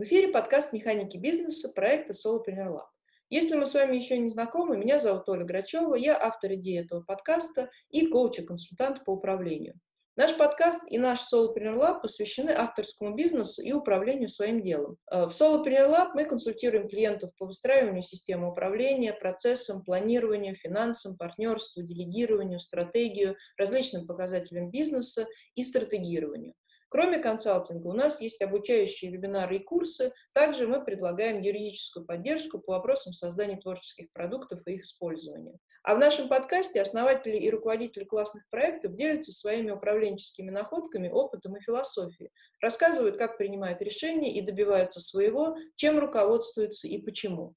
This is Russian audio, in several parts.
В эфире подкаст «Механики бизнеса» проекта Solopreneur Lab. Если мы с вами еще не знакомы, меня зовут Оля Грачева, я автор идеи этого подкаста и коуч и консультант по управлению. Наш подкаст и наш Solopreneur Lab посвящены авторскому бизнесу и управлению своим делом. Э, в Solopreneur Lab мы консультируем клиентов по выстраиванию системы управления, процессам, планированию, финансам, партнерству, делегированию, стратегию, различным показателям бизнеса и стратегированию. Кроме консалтинга, у нас есть обучающие вебинары и курсы. Также мы предлагаем юридическую поддержку по вопросам создания творческих продуктов и их использования. А в нашем подкасте основатели и руководители классных проектов делятся своими управленческими находками, опытом и философией, рассказывают, как принимают решения и добиваются своего, чем руководствуются и почему.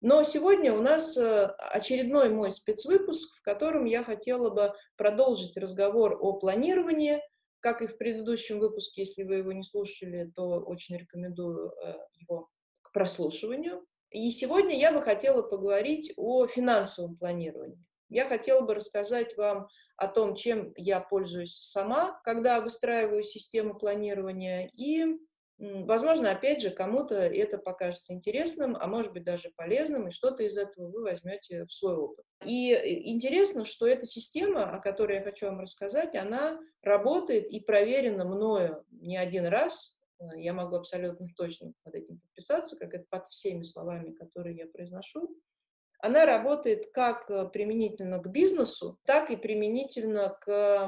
Но сегодня у нас э, очередной мой спецвыпуск, в котором я хотела бы продолжить разговор о планировании, как и в предыдущем выпуске, если вы его не слушали, то очень рекомендую э, его к прослушиванию. И сегодня я бы хотела поговорить о финансовом планировании. Я хотела бы рассказать вам о том, чем я пользуюсь сама, когда выстраиваю систему планирования, и Возможно, опять же, кому-то это покажется интересным, а может быть даже полезным, и что-то из этого вы возьмете в свой опыт. И э, интересно, что эта система, о которой я хочу вам рассказать, она работает и проверена мною не один раз. Э, я могу абсолютно точно под этим подписаться, как это под всеми словами, которые я произношу она работает как э, применительно к бизнесу, так и применительно к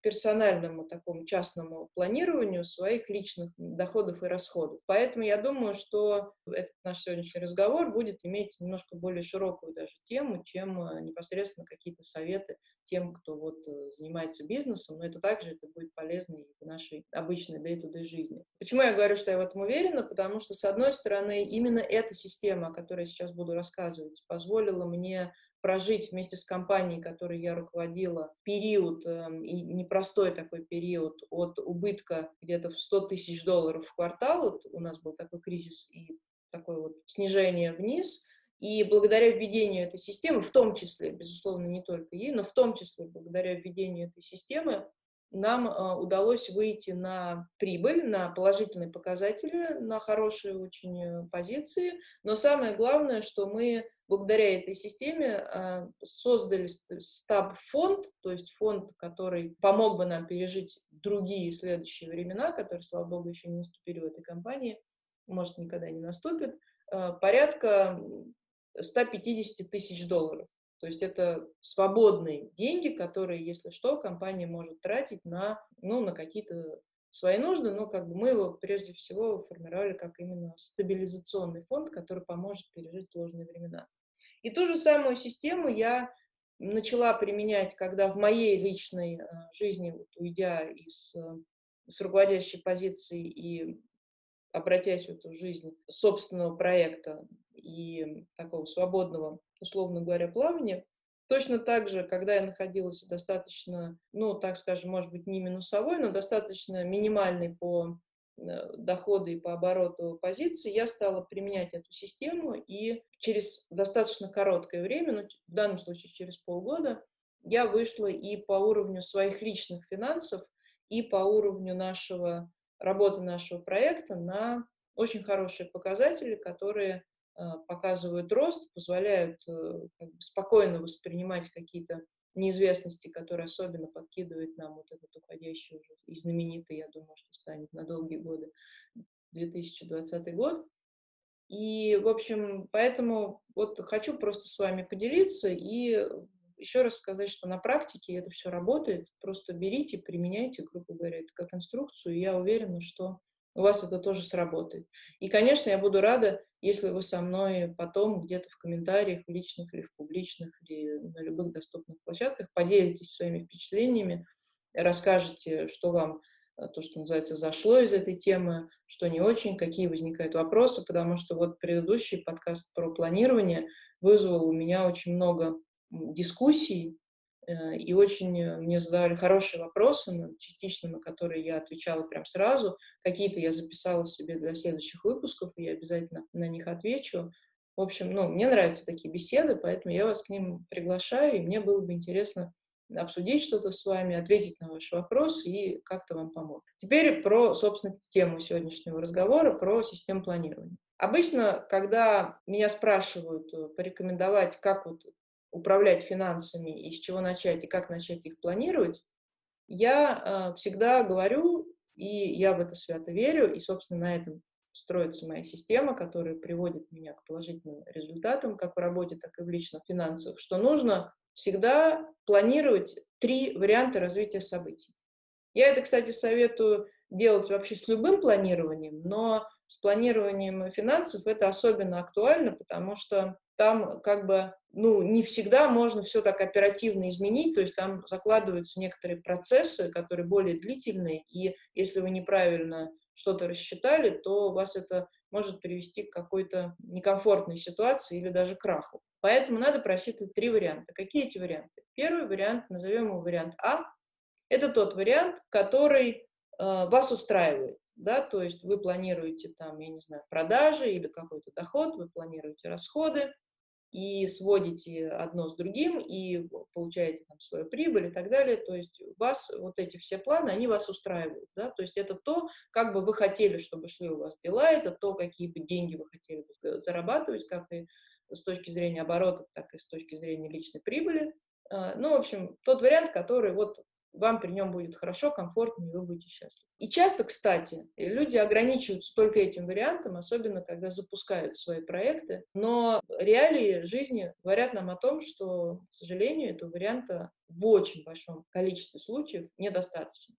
персональному такому частному планированию своих личных доходов и расходов. Поэтому я думаю, что этот наш сегодняшний разговор будет иметь немножко более широкую даже тему, чем э, непосредственно какие-то советы тем, кто вот э, занимается бизнесом, но это также это будет полезно и в нашей обычной day-to-day жизни. Почему я говорю, что я в этом уверена? Потому что, с одной стороны, именно эта система, о которой я сейчас буду рассказывать, позволила мне прожить вместе с компанией, которой я руководила, период, э, и непростой такой период от убытка где-то в 100 тысяч долларов в квартал, вот у нас был такой кризис и такое вот снижение вниз, и благодаря введению этой системы, в том числе, безусловно, не только ей, но в том числе благодаря введению этой системы, нам э, удалось выйти на прибыль, на положительные показатели, на хорошие очень э, позиции. Но самое главное, что мы благодаря этой системе э, создали стаб-фонд, то есть фонд, который помог бы нам пережить другие следующие времена, которые, слава богу, еще не наступили в этой компании, может, никогда не наступит, порядка 150 тысяч долларов. То есть это свободные деньги, которые, если что, компания может тратить на, ну, на какие-то свои нужды, но как бы мы его прежде всего формировали как именно стабилизационный фонд, который поможет пережить сложные времена. И ту же самую систему я начала применять, когда в моей личной э, жизни, уйдя из э, с руководящей позиции и обратясь в эту жизнь собственного проекта и такого свободного, условно говоря, плавания, Точно так же, когда я находилась достаточно, ну, так скажем, может быть, не минусовой, но достаточно минимальной по э, доходу и по обороту позиции, я стала применять эту систему, и через достаточно короткое время, ну, в данном случае через полгода, я вышла и по уровню своих личных финансов, и по уровню нашего работы нашего проекта на очень хорошие показатели, которые э, показывают рост, позволяют э, спокойно воспринимать какие-то неизвестности, которые особенно подкидывает нам вот этот уходящий уже и знаменитый, я думаю, что станет на долгие годы 2020 год. И, в общем, поэтому вот хочу просто с вами поделиться и еще раз сказать, что на практике это все работает. Просто берите, применяйте, грубо говоря, это как инструкцию, и я уверена, что у вас это тоже сработает. И, конечно, я буду рада, если вы со мной потом где-то в комментариях, в личных или в публичных, или на любых доступных площадках поделитесь своими впечатлениями, расскажете, что вам э, то, что называется, зашло из этой темы, что не очень, какие возникают вопросы, потому что вот предыдущий подкаст про планирование вызвал у меня очень много дискуссий, э, и очень э, мне задавали хорошие вопросы, частично на которые я отвечала прям сразу. Какие-то я записала себе для следующих выпусков, и я обязательно на них отвечу. В общем, ну, мне нравятся такие беседы, поэтому я вас к ним приглашаю, и мне было бы интересно обсудить что-то с вами, ответить на ваш вопрос и как-то вам помочь. Теперь про, собственно, тему сегодняшнего разговора, про систему планирования. Обычно, когда меня спрашивают э, порекомендовать, как вот управлять финансами и с чего начать, и как начать их планировать, я э, всегда говорю, и я в это свято верю, и, собственно, на этом строится моя система, которая приводит меня к положительным результатам, как в работе, так и в личных финансах, что нужно всегда планировать три варианта развития событий. Я это, кстати, советую делать вообще с любым планированием, но с планированием финансов это особенно актуально, потому что там как бы, ну, не всегда можно все так оперативно изменить, то есть там закладываются некоторые процессы, которые более длительные, и если вы неправильно что-то рассчитали, то вас это может привести к какой-то некомфортной ситуации или даже краху. Поэтому надо просчитывать три варианта. Какие эти варианты? Первый вариант, назовем его вариант А, это тот вариант, который э, вас устраивает. Да, то есть вы планируете там, я не знаю, продажи или какой-то доход, вы планируете расходы, и сводите одно с другим, и получаете там свою прибыль и так далее. То есть вас, вот эти все планы, они вас устраивают. Да? То есть это то, как бы вы хотели, чтобы шли у вас дела, это то, какие бы деньги вы хотели бы зарабатывать, как и с точки зрения оборота, так и с точки зрения личной прибыли. А, ну, в общем, тот вариант, который вот вам при нем будет хорошо, комфортно, и вы будете счастливы. И часто, кстати, люди ограничиваются только этим вариантом, особенно когда запускают свои проекты, но реалии жизни говорят нам о том, что, к сожалению, этого варианта в очень большом количестве случаев недостаточно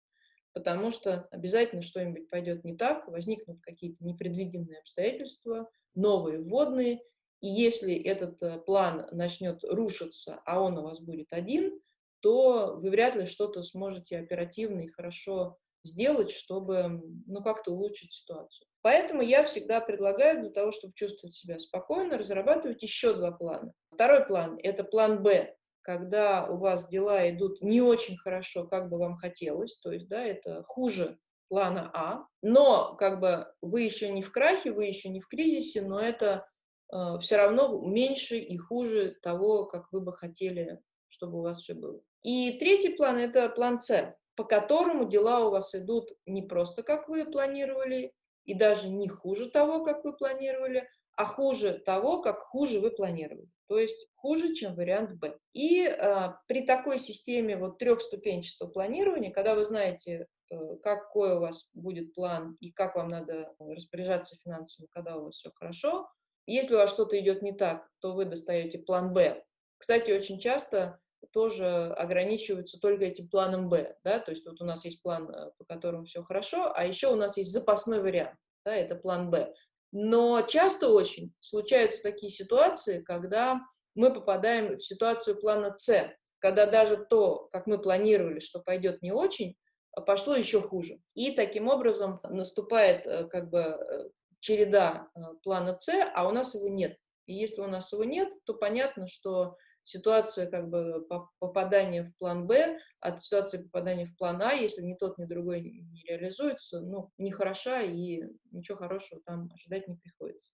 потому что обязательно что-нибудь пойдет не так, возникнут какие-то непредвиденные обстоятельства, новые вводные, и если этот э, план начнет рушиться, а он у вас будет один, то вы вряд ли что-то сможете оперативно и хорошо сделать, чтобы ну, как-то улучшить ситуацию. Поэтому я всегда предлагаю для того, чтобы чувствовать себя спокойно, разрабатывать еще два плана. Второй план – это план «Б», когда у вас дела идут не очень хорошо, как бы вам хотелось, то есть, да, это хуже плана А, но как бы вы еще не в крахе, вы еще не в кризисе, но это э, все равно меньше и хуже того, как вы бы хотели, чтобы у вас все было. И третий план – это план С, по которому дела у вас идут не просто, как вы планировали, и даже не хуже того, как вы планировали, а хуже того, как хуже вы планировали. То есть хуже, чем вариант Б. И э, при такой системе вот трехступенчатого планирования, когда вы знаете, э, какой у вас будет план и как вам надо распоряжаться финансами, когда у вас все хорошо, если у вас что-то идет не так, то вы достаете план Б. Кстати, очень часто тоже ограничиваются только этим планом Б, да, то есть вот у нас есть план, э, по которому все хорошо, а еще у нас есть запасной вариант, да, это план Б. Но часто очень случаются такие ситуации, когда мы попадаем в ситуацию плана С, когда даже то, как мы планировали, что пойдет не очень, а пошло еще хуже. И таким образом наступает э, как бы э, череда плана С, а у нас его нет. И если у нас его нет, то понятно, что ситуация как бы попадания в план Б от ситуации попадания в план А, если ни тот, ни другой не реализуется, ну, нехороша и ничего хорошего там ожидать не приходится.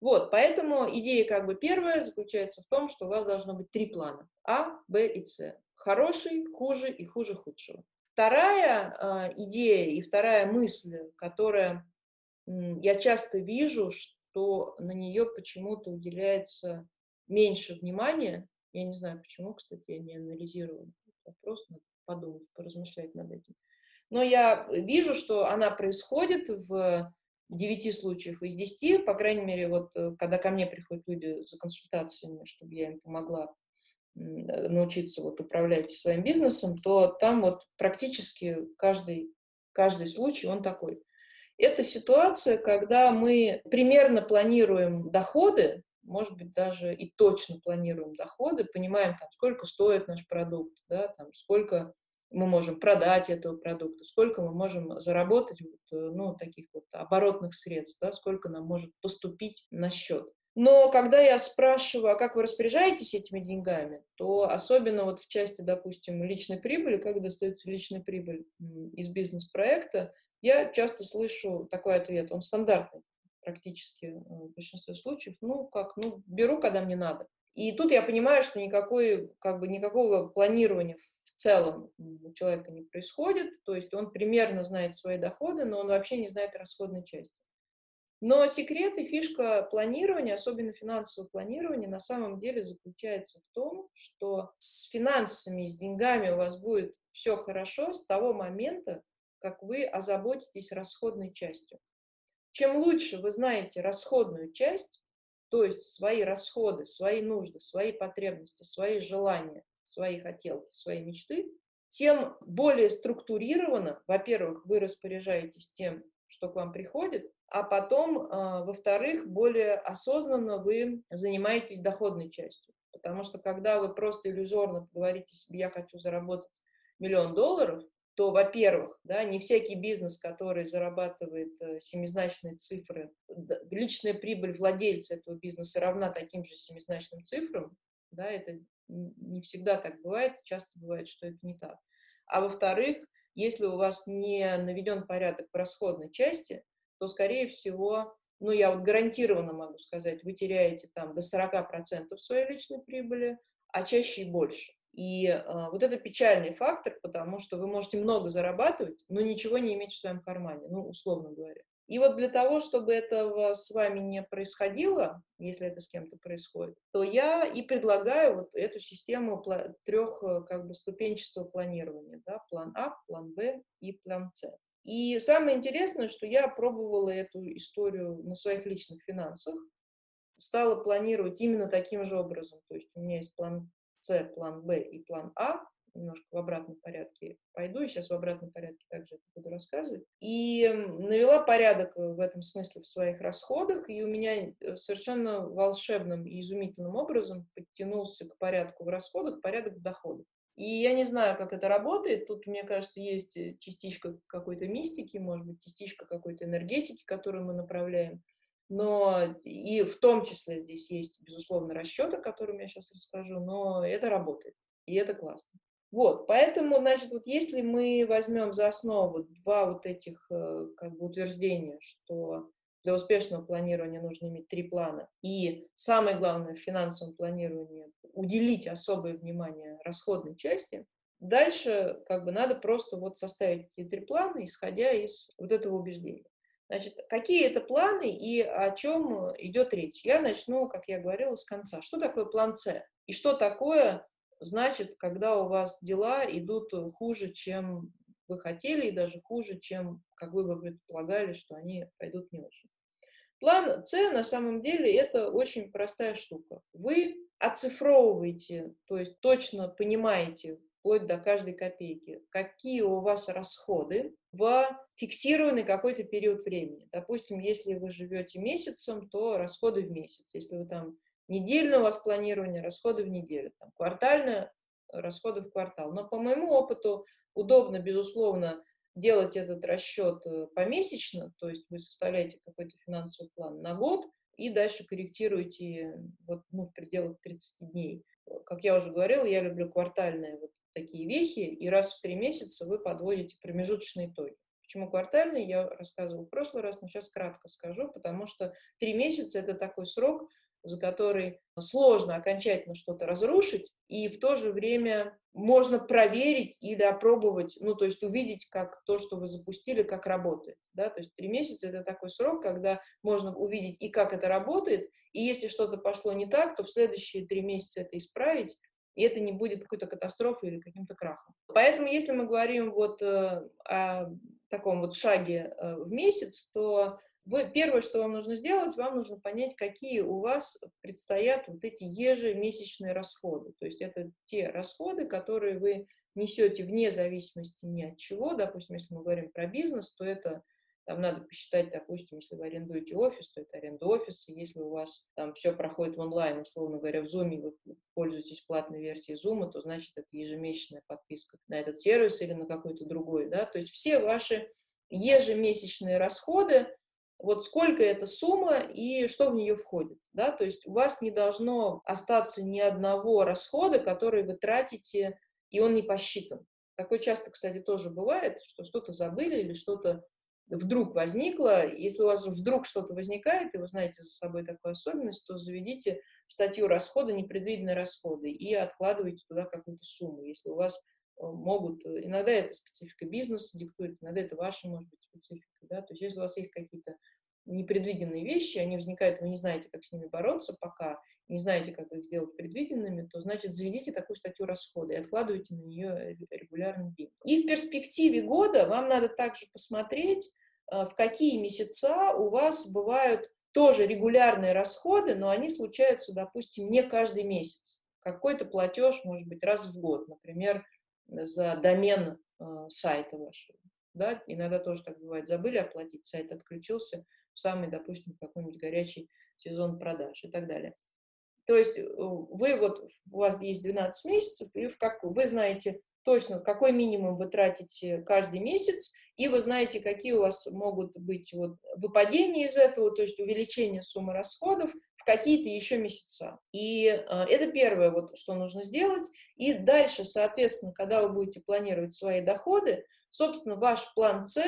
Вот, поэтому идея как бы первая заключается в том, что у вас должно быть три плана. А, Б и С. Хороший, хуже и хуже худшего. Вторая э, идея и вторая мысль, которая э, я часто вижу, что на нее почему-то уделяется меньше внимания. Я не знаю, почему, кстати, я не анализировала этот вопрос, надо подумать, поразмышлять над этим. Но я вижу, что она происходит в 9 случаях из 10, по крайней мере, вот э, когда ко мне приходят люди за консультациями, чтобы я им помогла э, научиться вот управлять своим бизнесом, то там вот практически каждый, каждый случай, он такой. Это ситуация, когда мы примерно планируем доходы, может быть, даже и точно планируем доходы, понимаем, там, сколько стоит наш продукт, да, там, сколько мы можем продать этого продукта, сколько мы можем заработать вот, э, ну, таких вот оборотных средств, да, сколько нам может поступить на счет. Но когда я спрашиваю, а как вы распоряжаетесь этими деньгами, то особенно вот в части, допустим, личной прибыли, как достается личная прибыль из бизнес-проекта, я часто слышу такой ответ, он стандартный практически в большинстве случаев, ну, как, ну, беру, когда мне надо. И тут я понимаю, что никакой, как бы, никакого планирования в целом у человека не происходит, то есть он примерно знает свои доходы, но он вообще не знает расходной части. Но секрет и фишка планирования, особенно финансового планирования, на самом деле заключается в том, что с финансами, с деньгами у вас будет все хорошо с того момента, как вы озаботитесь расходной частью. Чем лучше вы знаете расходную часть, то есть свои расходы, свои нужды, свои потребности, свои желания, свои хотелки, свои мечты, тем более структурированно, во-первых, вы распоряжаетесь тем, что к вам приходит, а потом, а, во-вторых, более осознанно вы занимаетесь доходной частью. Потому что когда вы просто иллюзорно говорите себе, я хочу заработать миллион долларов, то, во-первых, да, не всякий бизнес, который зарабатывает э, семизначные цифры, личная прибыль владельца этого бизнеса равна таким же семизначным цифрам, да, это не всегда так бывает, часто бывает, что это не так. А во-вторых, если у вас не наведен порядок в расходной части, то, скорее всего, ну, я вот гарантированно могу сказать, вы теряете там до 40% своей личной прибыли, а чаще и больше. И э, вот это печальный фактор, потому что вы можете много зарабатывать, но ничего не иметь в своем кармане, ну, условно говоря. И вот для того, чтобы этого с вами не происходило, если это с кем-то происходит, то я и предлагаю вот эту систему трех э, как бы ступенчатого планирования, да, план А, план Б и план С. И самое интересное, что я пробовала эту историю на своих личных финансах, стала планировать именно таким же образом. То есть у меня есть план с, план Б и план А, немножко в обратном порядке пойду, и сейчас в обратном порядке также это буду рассказывать. И навела порядок в этом смысле в своих расходах, и у меня э, совершенно волшебным и изумительным образом подтянулся к порядку в расходах порядок в доходах. И я не знаю, как это работает. Тут, мне кажется, есть э, частичка какой-то мистики, может быть, частичка какой-то энергетики, которую мы направляем. Но и в том числе здесь есть, безусловно, расчеты, о я сейчас расскажу, но это работает, и это классно. Вот, поэтому, значит, вот если мы возьмем за основу два вот этих э, как бы утверждения, что для успешного планирования нужно иметь три плана, и самое главное в финансовом планировании уделить особое внимание расходной части, дальше как бы надо просто вот составить эти три плана, исходя из вот этого убеждения. Значит, какие это планы и о чем идет речь? Я начну, как я говорила, с конца. Что такое план С? И что такое значит, когда у вас дела идут хуже, чем вы хотели, и даже хуже, чем, как вы бы предполагали, что они пойдут не очень. План С на самом деле это очень простая штука. Вы оцифровываете, то есть точно понимаете, вплоть до каждой копейки, какие у вас расходы в фиксированный какой-то период времени. Допустим, если вы живете месяцем, то расходы в месяц. Если вы там недельное у вас планирование, расходы в неделю. Там, квартальное, расходы в квартал. Но по моему опыту удобно, безусловно, делать этот расчет э, помесячно, то есть вы составляете какой-то финансовый план на год и дальше корректируете вот, ну, в пределах 30 дней. Как я уже говорила, я люблю квартальные вот такие вехи, и раз в три месяца вы подводите промежуточные итоги. Почему квартальные, я рассказывала в прошлый раз, но сейчас кратко скажу, потому что три месяца – это такой срок, за который сложно окончательно что-то разрушить, и в то же время можно проверить или опробовать, ну, то есть увидеть, как то, что вы запустили, как работает, да, то есть три месяца – это такой срок, когда можно увидеть и как это работает, и если что-то пошло не так, то в следующие три месяца это исправить, и это не будет какой-то катастрофой или каким-то крахом. Поэтому, если мы говорим вот э, о таком вот шаге э, в месяц, то вы, первое, что вам нужно сделать, вам нужно понять, какие у вас предстоят вот эти ежемесячные расходы. То есть это те расходы, которые вы несете вне зависимости ни от чего. Допустим, если мы говорим про бизнес, то это там надо посчитать, допустим, если вы арендуете офис, то это аренда офиса. Если у вас там все проходит в онлайн, условно говоря, в Zoom, вы пользуетесь платной версией Zoom, то значит это ежемесячная подписка на этот сервис или на какой-то другой. Да? То есть все ваши ежемесячные расходы, вот сколько эта сумма и что в нее входит, да, то есть у вас не должно остаться ни одного расхода, который вы тратите, и он не посчитан. Такое часто, кстати, тоже бывает, что что-то забыли или что-то вдруг возникло. Если у вас вдруг что-то возникает, и вы знаете за собой такую особенность, то заведите статью расхода, непредвиденные расходы, и откладываете туда какую-то сумму, если у вас э, могут, э, иногда это специфика бизнеса диктует, иногда это ваша, может быть, специфика, да, то есть если у вас есть какие-то непредвиденные вещи, они возникают, вы не знаете, как с ними бороться пока, не знаете, как их сделать предвиденными, то, значит, заведите такую статью расхода и откладывайте на нее регулярный деньги. И в перспективе года вам надо также посмотреть, в какие месяца у вас бывают тоже регулярные расходы, но они случаются, допустим, не каждый месяц. Какой-то платеж может быть раз в год, например, за домен э, сайта вашего. Да? Иногда тоже так бывает. Забыли оплатить, сайт отключился самый, допустим, какой-нибудь горячий сезон продаж и так далее. То есть э, вы вот, у вас есть 12 месяцев, и в как, вы знаете точно, какой минимум вы тратите каждый месяц, и вы знаете, какие у вас могут быть вот выпадения из этого, то есть увеличение суммы расходов в какие-то еще месяца. И э, это первое, вот, что нужно сделать. И дальше, соответственно, когда вы будете планировать свои доходы, собственно, ваш план С,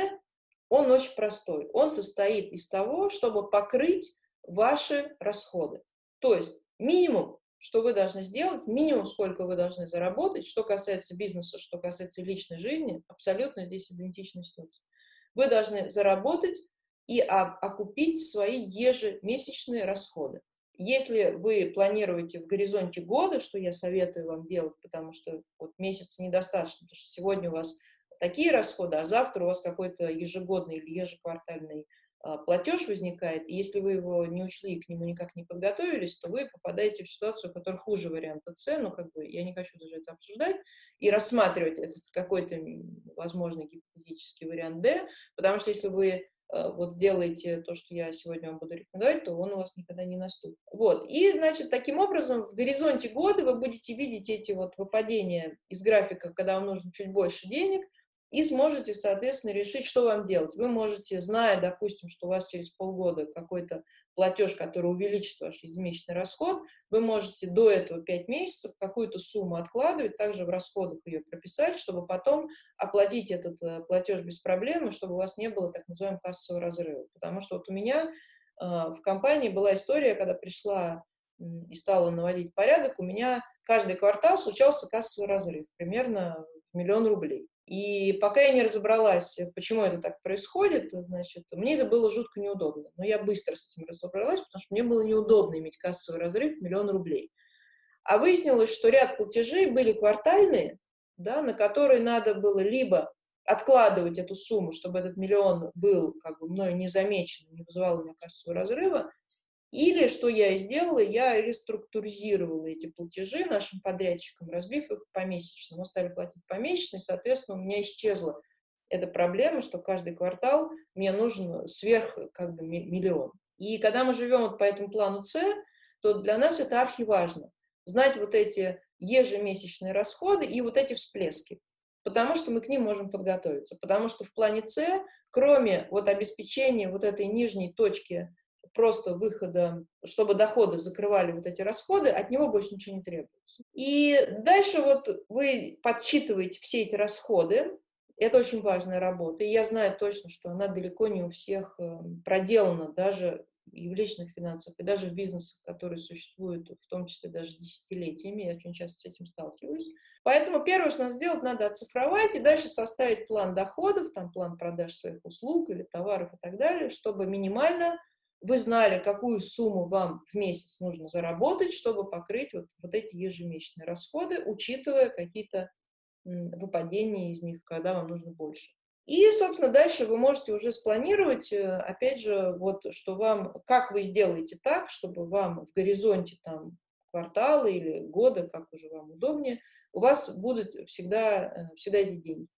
он очень простой. Он состоит из того, чтобы покрыть ваши расходы. То есть минимум что вы должны сделать, минимум, сколько вы должны заработать. Что касается бизнеса, что касается личной жизни, абсолютно здесь идентичная ситуация. Вы должны заработать и окупить свои ежемесячные расходы. Если вы планируете в горизонте года, что я советую вам делать, потому что вот месяца недостаточно, потому что сегодня у вас такие расходы, а завтра у вас какой-то ежегодный или ежеквартальный а, платеж возникает, и если вы его не учли и к нему никак не подготовились, то вы попадаете в ситуацию, которая хуже варианта С, ну, как бы, я не хочу даже это обсуждать, и рассматривать этот какой-то возможный гипотетический вариант Д, потому что если вы а, вот сделаете то, что я сегодня вам буду рекомендовать, то он у вас никогда не наступит. Вот. И, значит, таким образом в горизонте года вы будете видеть эти вот выпадения из графика, когда вам нужно чуть больше денег, и сможете, соответственно, решить, что вам делать. Вы можете, зная, допустим, что у вас через полгода какой-то платеж, который увеличит ваш ежемесячный расход, вы можете до этого 5 месяцев какую-то сумму откладывать, также в расходах ее прописать, чтобы потом оплатить этот э, платеж без проблем, чтобы у вас не было так называемого кассового разрыва. Потому что вот у меня э, в компании была история, когда пришла и стала наводить порядок, у меня каждый квартал случался кассовый разрыв, примерно миллион рублей. И пока я не разобралась, почему это так происходит, значит, мне это было жутко неудобно. Но я быстро с этим разобралась, потому что мне было неудобно иметь кассовый разрыв в миллион рублей. А выяснилось, что ряд платежей были квартальные, да, на которые надо было либо откладывать эту сумму, чтобы этот миллион был как бы мною не замечен, не вызывал у меня кассового разрыва, или, что я сделала, я реструктуризировала эти платежи нашим подрядчикам, разбив их помесячно. Мы стали платить помесячно, и, соответственно, у меня исчезла эта проблема, что каждый квартал мне нужен сверх как бы миллион. И когда мы живем вот по этому плану С, то для нас это архиважно. Знать вот эти ежемесячные расходы и вот эти всплески. Потому что мы к ним можем подготовиться. Потому что в плане С, кроме вот обеспечения вот этой нижней точки просто выхода, чтобы доходы закрывали вот эти расходы, от него больше ничего не требуется. И дальше вот вы подсчитываете все эти расходы, это очень важная работа, и я знаю точно, что она далеко не у всех эм, проделана, даже и в личных финансах, и даже в бизнесах, которые существуют, в том числе даже десятилетиями, я очень часто с этим сталкиваюсь. Поэтому первое, что надо сделать, надо оцифровать и дальше составить план доходов, там план продаж своих услуг или товаров и так далее, чтобы минимально вы знали, какую сумму вам в месяц нужно заработать, чтобы покрыть вот, вот эти ежемесячные расходы, учитывая какие-то выпадения из них, когда вам нужно больше. И, собственно, дальше вы можете уже спланировать, э, опять же, вот, что вам, как вы сделаете так, чтобы вам в горизонте там квартала или года, как уже вам удобнее, у вас будут всегда, э, всегда эти деньги.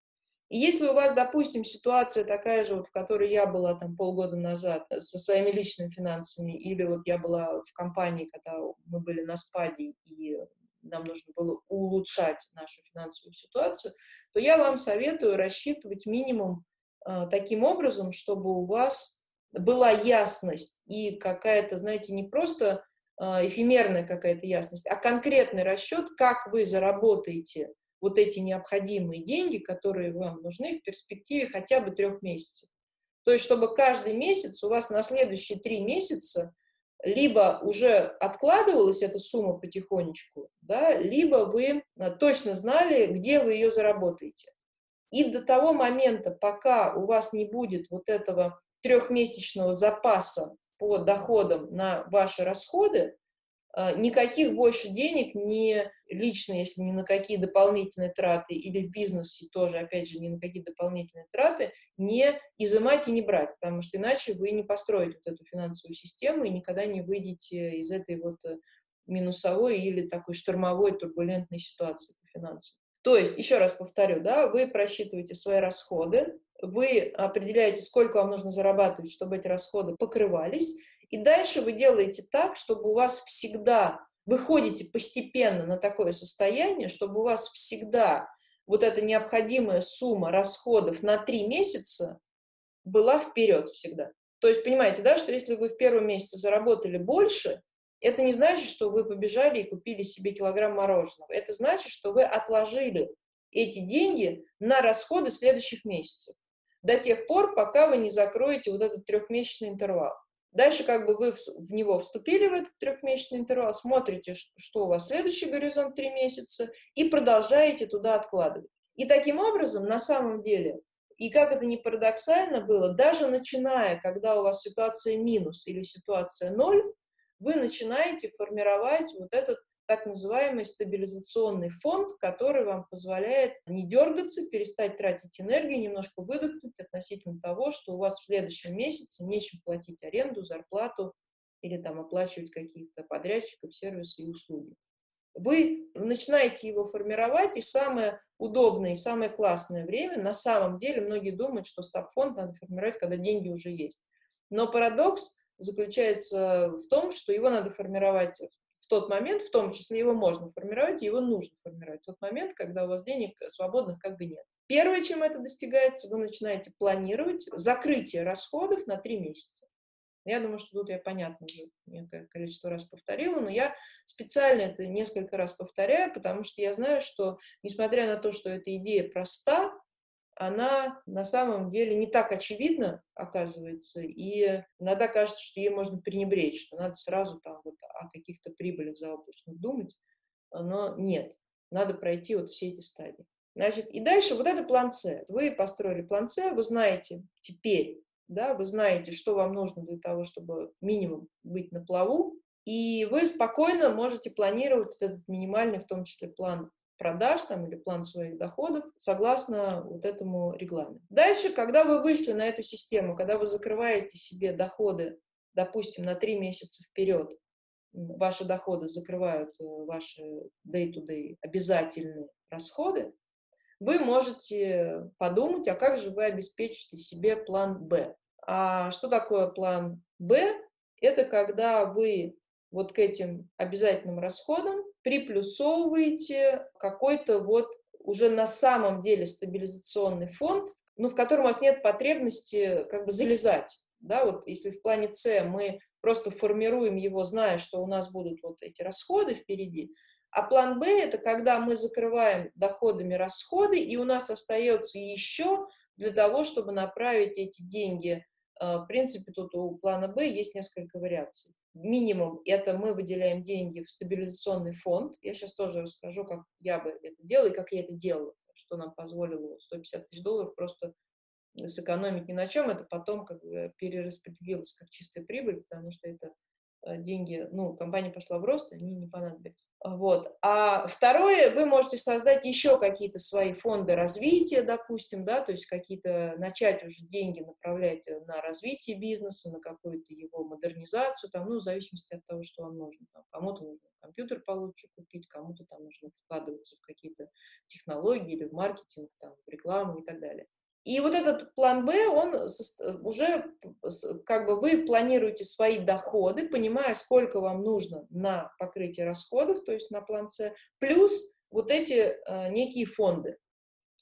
И если у вас, допустим, ситуация такая же, вот, в которой я была там полгода назад э, со своими личными финансами, или вот я была в компании, когда мы были на спаде, и нам нужно было улучшать нашу финансовую ситуацию, то я вам советую рассчитывать минимум э, таким образом, чтобы у вас была ясность и какая-то, знаете, не просто э, эфемерная какая-то ясность, а конкретный расчет, как вы заработаете вот эти необходимые деньги, которые вам нужны в перспективе хотя бы трех месяцев. То есть, чтобы каждый месяц у вас на следующие три месяца либо уже откладывалась эта сумма потихонечку, да, либо вы а, точно знали, где вы ее заработаете. И до того момента, пока у вас не будет вот этого трехмесячного запаса по доходам на ваши расходы, никаких больше денег не лично, если не на какие дополнительные траты, или в бизнесе тоже, опять же, не на какие дополнительные траты, не изымать и не брать, потому что иначе вы не построите вот эту финансовую систему и никогда не выйдете из этой вот э, минусовой или такой штормовой турбулентной ситуации по финансам. То есть, еще раз повторю, да, вы просчитываете свои расходы, вы определяете, сколько вам нужно зарабатывать, чтобы эти расходы покрывались, и дальше вы делаете так, чтобы у вас всегда, выходите постепенно на такое состояние, чтобы у вас всегда вот эта необходимая сумма расходов на три месяца была вперед всегда. То есть, понимаете, да, что если вы в первом месяце заработали больше, это не значит, что вы побежали и купили себе килограмм мороженого. Это значит, что вы отложили эти деньги на расходы следующих месяцев до тех пор, пока вы не закроете вот этот трехмесячный интервал. Дальше как бы вы в него вступили в этот трехмесячный интервал, смотрите, что у вас следующий горизонт три месяца, и продолжаете туда откладывать. И таким образом, на самом деле, и как это ни парадоксально было, даже начиная, когда у вас ситуация минус или ситуация ноль, вы начинаете формировать вот этот так называемый стабилизационный фонд, который вам позволяет не дергаться, перестать тратить энергию, немножко выдохнуть относительно того, что у вас в следующем месяце нечем платить аренду, зарплату или там оплачивать каких-то подрядчиков, сервисы и услуги. Вы начинаете его формировать, и самое удобное и самое классное время, на самом деле, многие думают, что стаб-фонд надо формировать, когда деньги уже есть. Но парадокс заключается в том, что его надо формировать тот момент, в том числе его можно формировать, его нужно формировать в тот момент, когда у вас денег свободных как бы нет. Первое, чем это достигается, вы начинаете планировать закрытие расходов на три месяца. Я думаю, что тут я понятно уже некое количество раз повторила, но я специально это несколько раз повторяю, потому что я знаю, что несмотря на то, что эта идея проста, она на самом деле не так очевидна, оказывается, и иногда кажется, что ей можно пренебречь, что надо сразу там вот о каких-то прибылях заоблачных думать, но нет, надо пройти вот все эти стадии. Значит, и дальше вот это план С. Вы построили план С, вы знаете теперь, да, вы знаете, что вам нужно для того, чтобы минимум быть на плаву, и вы спокойно можете планировать этот минимальный, в том числе план продаж там, или план своих доходов согласно вот этому регламенту. Дальше, когда вы вышли на эту систему, когда вы закрываете себе доходы, допустим, на три месяца вперед, ваши доходы закрывают э, ваши day-to-day обязательные расходы, вы можете подумать, а как же вы обеспечите себе план Б. А что такое план Б? Это когда вы вот к этим обязательным расходам приплюсовываете какой-то вот уже на самом деле стабилизационный фонд, ну, в котором у вас нет потребности как бы залезать. Да, вот если в плане С мы просто формируем его, зная, что у нас будут вот эти расходы впереди, а план Б – это когда мы закрываем доходами расходы, и у нас остается еще для того, чтобы направить эти деньги. Э, в принципе, тут у плана Б есть несколько вариаций минимум это мы выделяем деньги в стабилизационный фонд. Я сейчас тоже расскажу, как я бы это делала и как я это делала, что нам позволило 150 тысяч долларов просто сэкономить ни на чем. Это потом как бы перераспределилось как чистая прибыль, потому что это деньги, ну, компания пошла в рост, они не понадобятся. Вот. А второе, вы можете создать еще какие-то свои фонды развития, допустим, да, то есть какие-то, начать уже деньги направлять э, на развитие бизнеса, на какую-то его модернизацию, там, ну, в зависимости от того, что вам нужно. Кому-то нужно компьютер получше купить, кому-то там нужно вкладываться в какие-то технологии или в маркетинг, там, в рекламу и так далее. И вот этот план Б, он уже, как бы вы планируете свои доходы, понимая, сколько вам нужно на покрытие расходов, то есть на план С, плюс вот эти э, некие фонды.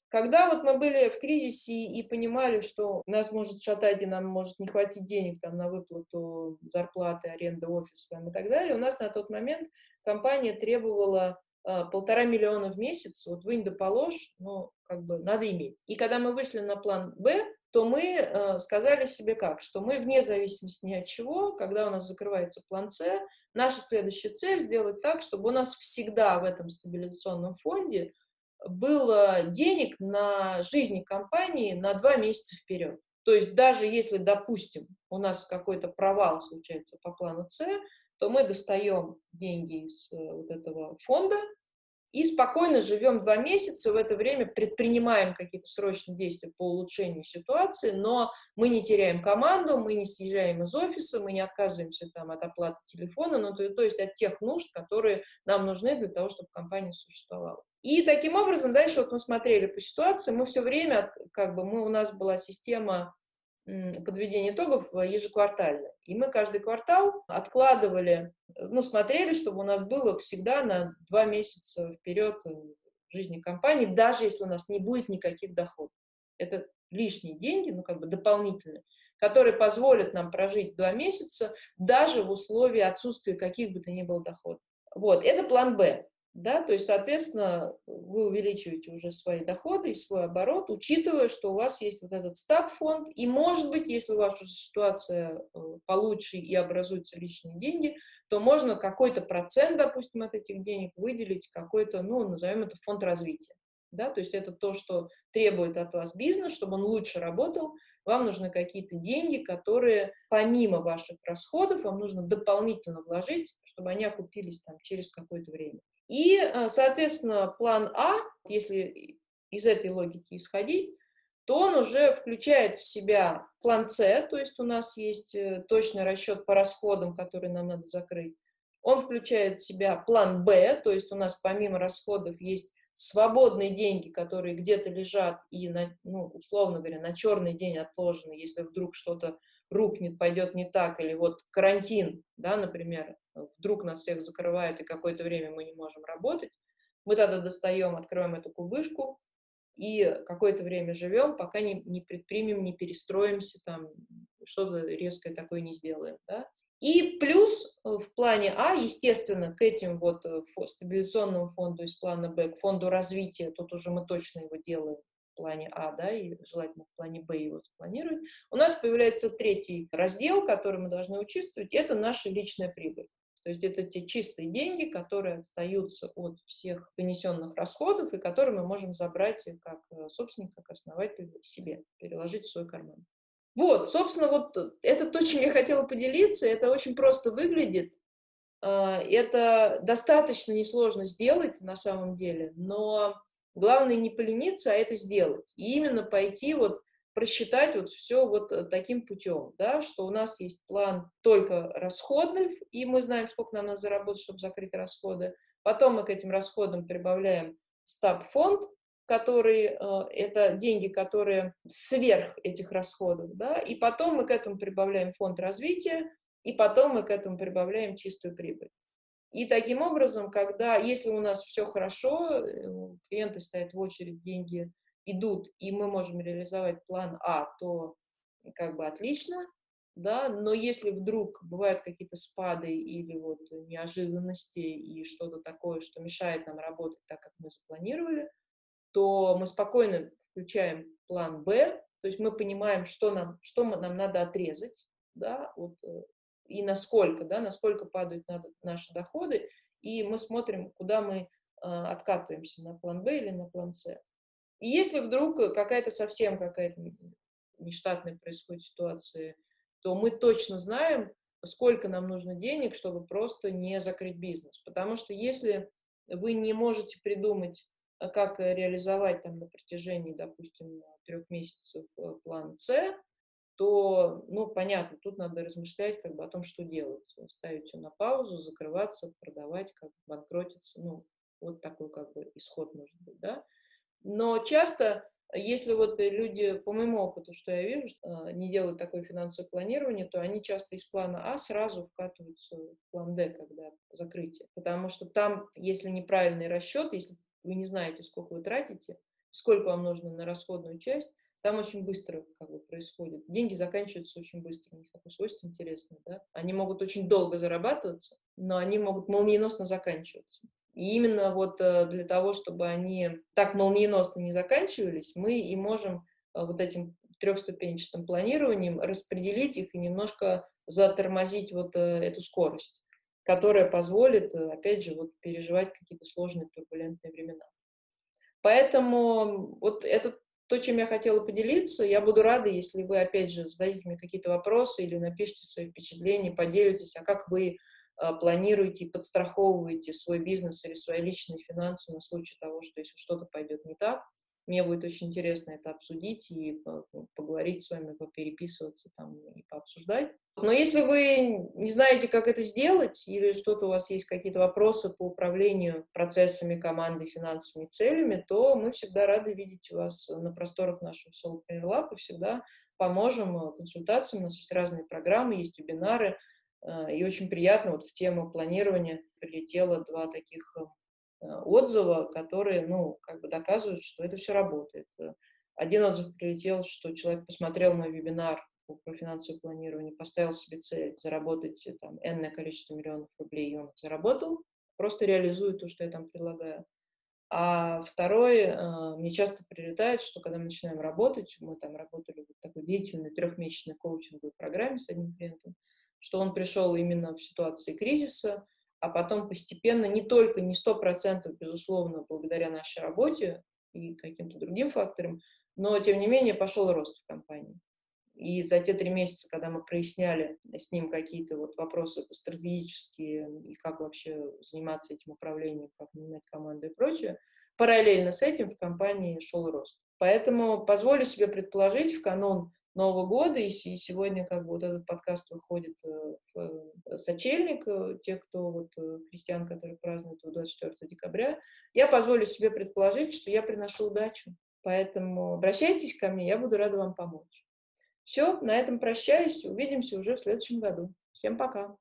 Когда вот мы были в кризисе и понимали, что нас может шатать и нам может не хватить денег там, на выплату зарплаты, аренды офиса и так далее, у нас на тот момент компания требовала полтора миллиона в месяц, вот вынь да положь, ну, как бы надо иметь. И когда мы вышли на план Б, то мы э, сказали себе как, что мы вне зависимости ни от чего, когда у нас закрывается план С, наша следующая цель сделать так, чтобы у нас всегда в этом стабилизационном фонде было денег на жизни компании на два месяца вперед. То есть даже если, допустим, у нас какой-то провал случается по плану С, то мы достаем деньги из э, вот этого фонда и спокойно живем два месяца, в это время предпринимаем какие-то срочные действия по улучшению ситуации, но мы не теряем команду, мы не съезжаем из офиса, мы не отказываемся там от оплаты телефона, ну, то, то есть от тех нужд, которые нам нужны для того, чтобы компания существовала. И таким образом дальше вот мы смотрели по ситуации, мы все время, как бы, мы, у нас была система подведения итогов ежеквартально. И мы каждый квартал откладывали, ну, смотрели, чтобы у нас было всегда на два месяца вперед жизни компании, даже если у нас не будет никаких доходов. Это лишние деньги, ну, как бы дополнительные, которые позволят нам прожить два месяца даже в условии отсутствия каких бы то ни было доходов. Вот, это план Б да, то есть, соответственно, вы увеличиваете уже свои доходы и свой оборот, учитывая, что у вас есть вот этот стаб-фонд, и, может быть, если у вас ситуация э, получше и образуются лишние деньги, то можно какой-то процент, допустим, от этих денег выделить какой-то, ну, назовем это фонд развития, да, то есть это то, что требует от вас бизнес, чтобы он лучше работал, вам нужны какие-то деньги, которые помимо ваших расходов вам нужно дополнительно вложить, чтобы они окупились там через какое-то время. И, э, соответственно, план А, если из этой логики исходить, то он уже включает в себя план С, то есть у нас есть э, точный расчет по расходам, которые нам надо закрыть. Он включает в себя план Б, то есть у нас помимо расходов есть свободные деньги, которые где-то лежат и, на, ну, условно говоря, на черный день отложены, если вдруг что-то рухнет, пойдет не так, или вот карантин, да, например, вдруг нас всех закрывают, и какое-то время мы не можем работать, мы тогда достаем, открываем эту кубышку, и какое-то время живем, пока не, не предпримем, не перестроимся, там, что-то резкое такое не сделаем, да. И плюс э, в плане А, естественно, к этим вот э, стабилизационному фонду из плана Б, к фонду развития, тут уже мы точно его делаем в плане А, да, и желательно в плане Б его спланировать, у нас появляется третий раздел, который мы должны учувствовать, это наша личная прибыль. То есть это те чистые деньги, которые остаются от всех понесенных расходов и которые мы можем забрать как э, собственник, как основатель себе, переложить в свой карман. Вот, собственно, вот это то, чем я хотела поделиться. Это очень просто выглядит. А, это достаточно несложно сделать на самом деле, но главное не полениться, а это сделать. И именно пойти вот просчитать вот все вот э, таким путем, да, что у нас есть план только расходных, и мы знаем, сколько нам надо заработать, чтобы закрыть расходы. Потом мы к этим расходам прибавляем стаб-фонд, который, э, это деньги, которые сверх этих расходов, да, и потом мы к этому прибавляем фонд развития, и потом мы к этому прибавляем чистую прибыль. И таким образом, когда, если у нас все хорошо, э, клиенты стоят в очередь, деньги идут, и мы можем реализовать план А, то как бы отлично, да, но если вдруг бывают какие-то спады или вот неожиданности и что-то такое, что мешает нам работать так, как мы запланировали, то мы спокойно включаем план Б, то есть мы понимаем, что нам, что нам надо отрезать, да, вот, э, и насколько, да, насколько падают наши доходы, и мы смотрим, куда мы э, откатываемся, на план Б или на план С. И если вдруг какая-то совсем какая-то нештатная происходит ситуация, то мы точно знаем, сколько нам нужно денег, чтобы просто не закрыть бизнес. Потому что если вы не можете придумать, э, как реализовать там на протяжении, допустим, трех месяцев э, план С, то, ну, понятно, тут надо размышлять как бы о том, что делать. Ставить все на паузу, закрываться, продавать, как банкротиться. Ну, вот такой как бы исход может быть, да. Но часто, если вот люди, по моему опыту, что я вижу, не делают такое финансовое планирование, то они часто из плана А сразу вкатываются в план Д, когда закрытие. Потому что там, если неправильный расчет, если вы не знаете, сколько вы тратите, сколько вам нужно на расходную часть, там очень быстро как бы происходит. Деньги заканчиваются очень быстро. У них такое свойство интересное, да. Они могут очень долго зарабатываться, но они могут молниеносно заканчиваться. И именно вот э, для того, чтобы они так молниеносно не заканчивались, мы и можем вот этим трехступенчатым планированием распределить их и немножко затормозить вот эту скорость, которая позволит, опять же, вот переживать какие-то сложные турбулентные времена. Поэтому вот это то, чем я хотела поделиться. Я буду рада, если вы, опять же, зададите мне какие-то вопросы или напишите свои впечатления, поделитесь, а как вы планируете и подстраховываете свой бизнес или свои личные финансы на случай того, что если что-то пойдет не так. Мне будет очень интересно это обсудить и поговорить с вами, попереписываться там и пообсуждать. Но если вы не знаете, как это сделать, или что-то у вас есть какие-то вопросы по управлению процессами команды, финансовыми целями, то мы всегда рады видеть вас на просторах нашего Solo Lab и всегда поможем консультациям. У нас есть разные программы, есть вебинары, и очень приятно вот в тему планирования прилетело два таких Э, отзыва, которые, ну, как бы доказывают, что это все работает. Э, один отзыв прилетел, что человек посмотрел мой вебинар про финансовое планирование, поставил себе цель заработать э, там энное количество миллионов рублей, и он заработал, просто реализует то, что я там предлагаю. А второй, мне часто прилетает, что когда мы начинаем работать, мы там работали в такой длительной трехмесячной коучинговой программе с одним клиентом, что он пришел именно в ситуации кризиса, а потом постепенно, не только, не сто процентов, безусловно, благодаря нашей работе и каким-то другим факторам, но, тем не менее, пошел рост в компании. И за те три месяца, когда мы проясняли с ним какие-то вот вопросы стратегические и как вообще заниматься этим управлением, как нанимать команду и прочее, параллельно с этим в компании шел рост. Поэтому позволю себе предположить в канун Нового года, и сегодня как бы вот этот подкаст выходит э, в э, сочельник, э, те, кто вот христиан, которые празднуют 24 декабря, я позволю себе предположить, что я приношу удачу. Поэтому обращайтесь ко мне, я буду рада вам помочь. Все, на этом прощаюсь, увидимся уже в следующем году. Всем пока!